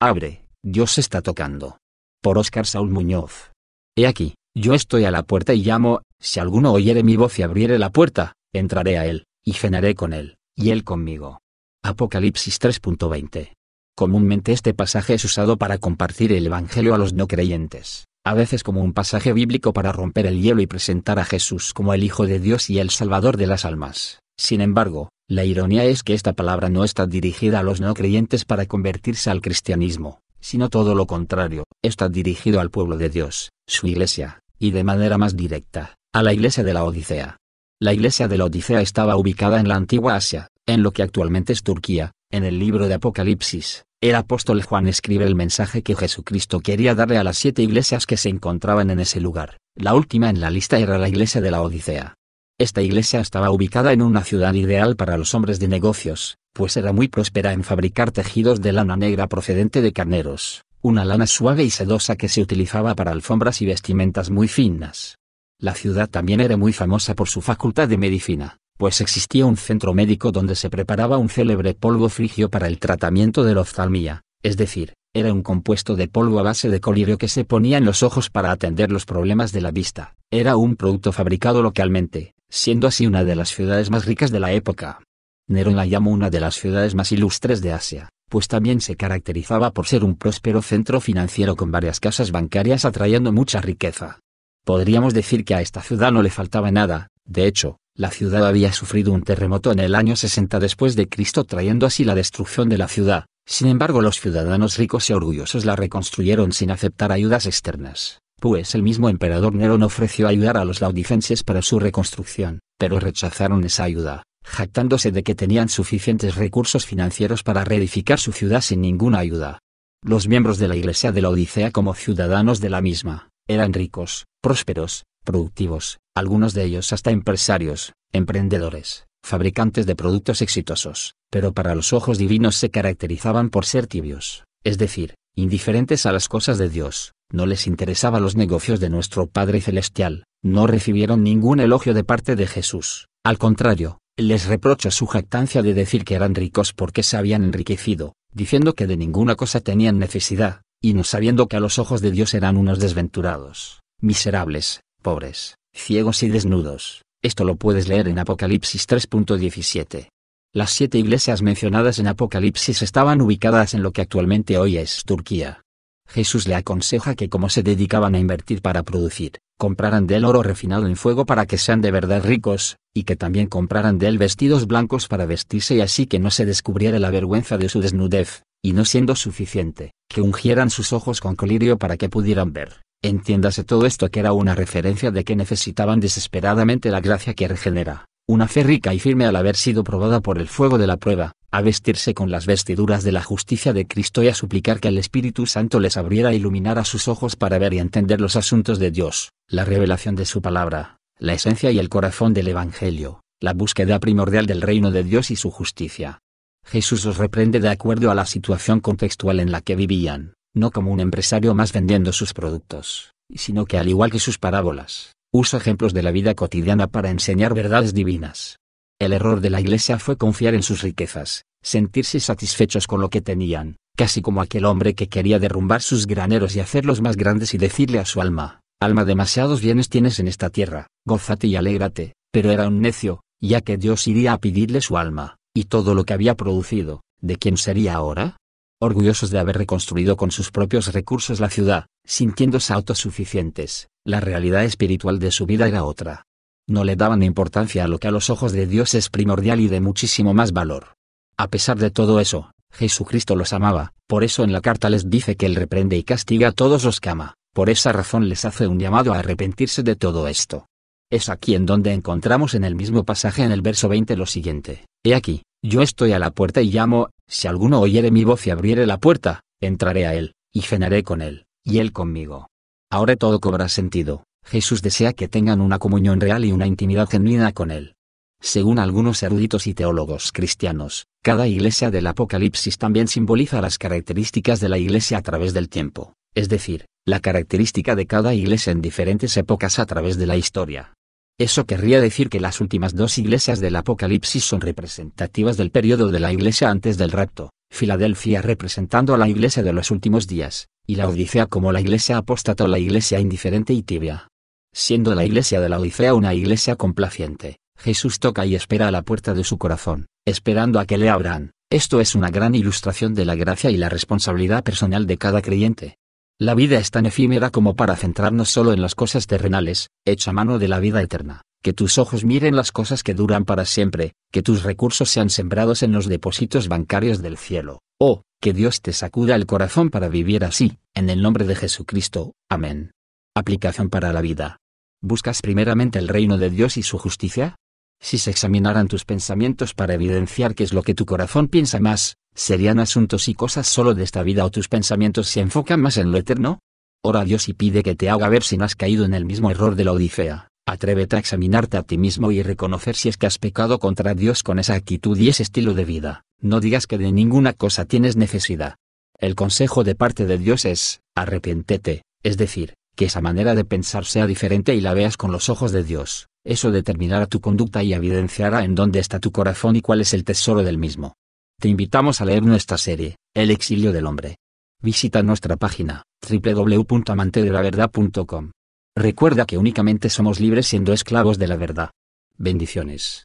Abre, Dios está tocando. Por Oscar Saúl Muñoz. He aquí, yo estoy a la puerta y llamo, si alguno oyere mi voz y abriere la puerta, entraré a él, y cenaré con él, y él conmigo. Apocalipsis 3.20. Comúnmente este pasaje es usado para compartir el Evangelio a los no creyentes, a veces como un pasaje bíblico para romper el hielo y presentar a Jesús como el Hijo de Dios y el Salvador de las almas. Sin embargo, la ironía es que esta palabra no está dirigida a los no creyentes para convertirse al cristianismo, sino todo lo contrario, está dirigido al pueblo de Dios, su iglesia, y de manera más directa, a la iglesia de la Odisea. La iglesia de la Odisea estaba ubicada en la antigua Asia, en lo que actualmente es Turquía, en el libro de Apocalipsis. El apóstol Juan escribe el mensaje que Jesucristo quería darle a las siete iglesias que se encontraban en ese lugar. La última en la lista era la iglesia de la Odisea. Esta iglesia estaba ubicada en una ciudad ideal para los hombres de negocios, pues era muy próspera en fabricar tejidos de lana negra procedente de carneros, una lana suave y sedosa que se utilizaba para alfombras y vestimentas muy finas. La ciudad también era muy famosa por su facultad de medicina, pues existía un centro médico donde se preparaba un célebre polvo frigio para el tratamiento de la oftalmía, es decir, era un compuesto de polvo a base de colirio que se ponía en los ojos para atender los problemas de la vista. Era un producto fabricado localmente, siendo así una de las ciudades más ricas de la época. Nerón la llamó una de las ciudades más ilustres de Asia, pues también se caracterizaba por ser un próspero centro financiero con varias casas bancarias atrayendo mucha riqueza. Podríamos decir que a esta ciudad no le faltaba nada, de hecho, la ciudad había sufrido un terremoto en el año 60 después de Cristo trayendo así la destrucción de la ciudad, sin embargo los ciudadanos ricos y orgullosos la reconstruyeron sin aceptar ayudas externas pues el mismo emperador Nerón ofreció ayudar a los laudifenses para su reconstrucción, pero rechazaron esa ayuda, jactándose de que tenían suficientes recursos financieros para reedificar su ciudad sin ninguna ayuda. Los miembros de la Iglesia de la Odisea como ciudadanos de la misma, eran ricos, prósperos, productivos, algunos de ellos hasta empresarios, emprendedores, fabricantes de productos exitosos, pero para los ojos divinos se caracterizaban por ser tibios, es decir, indiferentes a las cosas de Dios, no les interesaba los negocios de nuestro Padre Celestial, no recibieron ningún elogio de parte de Jesús, al contrario, les reprocha su jactancia de decir que eran ricos porque se habían enriquecido, diciendo que de ninguna cosa tenían necesidad, y no sabiendo que a los ojos de Dios eran unos desventurados, miserables, pobres, ciegos y desnudos. Esto lo puedes leer en Apocalipsis 3.17. Las siete iglesias mencionadas en Apocalipsis estaban ubicadas en lo que actualmente hoy es Turquía. Jesús le aconseja que como se dedicaban a invertir para producir, compraran de él oro refinado en fuego para que sean de verdad ricos, y que también compraran de él vestidos blancos para vestirse y así que no se descubriera la vergüenza de su desnudez, y no siendo suficiente, que ungieran sus ojos con colirio para que pudieran ver. Entiéndase todo esto que era una referencia de que necesitaban desesperadamente la gracia que regenera, una fe rica y firme al haber sido probada por el fuego de la prueba, a vestirse con las vestiduras de la justicia de Cristo y a suplicar que el Espíritu Santo les abriera e iluminara sus ojos para ver y entender los asuntos de Dios, la revelación de su palabra, la esencia y el corazón del Evangelio, la búsqueda primordial del reino de Dios y su justicia. Jesús los reprende de acuerdo a la situación contextual en la que vivían, no como un empresario más vendiendo sus productos, sino que al igual que sus parábolas, usa ejemplos de la vida cotidiana para enseñar verdades divinas. El error de la Iglesia fue confiar en sus riquezas, sentirse satisfechos con lo que tenían, casi como aquel hombre que quería derrumbar sus graneros y hacerlos más grandes y decirle a su alma, alma demasiados bienes tienes en esta tierra, gózate y alégrate, pero era un necio, ya que Dios iría a pedirle su alma, y todo lo que había producido, ¿de quién sería ahora? Orgullosos de haber reconstruido con sus propios recursos la ciudad, sintiéndose autosuficientes, la realidad espiritual de su vida era otra. No le daban importancia a lo que a los ojos de Dios es primordial y de muchísimo más valor. A pesar de todo eso, Jesucristo los amaba, por eso en la carta les dice que Él reprende y castiga a todos los que ama, por esa razón les hace un llamado a arrepentirse de todo esto. Es aquí en donde encontramos en el mismo pasaje en el verso 20 lo siguiente, He aquí, yo estoy a la puerta y llamo, si alguno oyere mi voz y abriere la puerta, entraré a él, y cenaré con él, y él conmigo. Ahora todo cobra sentido. Jesús desea que tengan una comunión real y una intimidad genuina con Él. Según algunos eruditos y teólogos cristianos, cada iglesia del Apocalipsis también simboliza las características de la iglesia a través del tiempo, es decir, la característica de cada iglesia en diferentes épocas a través de la historia. Eso querría decir que las últimas dos iglesias del Apocalipsis son representativas del periodo de la iglesia antes del rapto, Filadelfia representando a la iglesia de los últimos días, y la Odisea como la iglesia apóstata o la iglesia indiferente y tibia. Siendo la iglesia de la Odisea una iglesia complaciente, Jesús toca y espera a la puerta de su corazón, esperando a que le abran. Esto es una gran ilustración de la gracia y la responsabilidad personal de cada creyente. La vida es tan efímera como para centrarnos solo en las cosas terrenales, hecha mano de la vida eterna, que tus ojos miren las cosas que duran para siempre, que tus recursos sean sembrados en los depósitos bancarios del cielo, o, que Dios te sacuda el corazón para vivir así, en el nombre de Jesucristo, amén. Aplicación para la vida. ¿Buscas primeramente el reino de Dios y su justicia? Si se examinaran tus pensamientos para evidenciar qué es lo que tu corazón piensa más, ¿serían asuntos y cosas solo de esta vida o tus pensamientos se enfocan más en lo eterno? Ora a Dios y pide que te haga ver si no has caído en el mismo error de la Odisea. Atrévete a examinarte a ti mismo y reconocer si es que has pecado contra Dios con esa actitud y ese estilo de vida. No digas que de ninguna cosa tienes necesidad. El consejo de parte de Dios es, arrepiéntete, es decir, que esa manera de pensar sea diferente y la veas con los ojos de Dios. Eso determinará tu conducta y evidenciará en dónde está tu corazón y cuál es el tesoro del mismo. Te invitamos a leer nuestra serie, El exilio del hombre. Visita nuestra página, www.amantedelaverdad.com. Recuerda que únicamente somos libres siendo esclavos de la verdad. Bendiciones.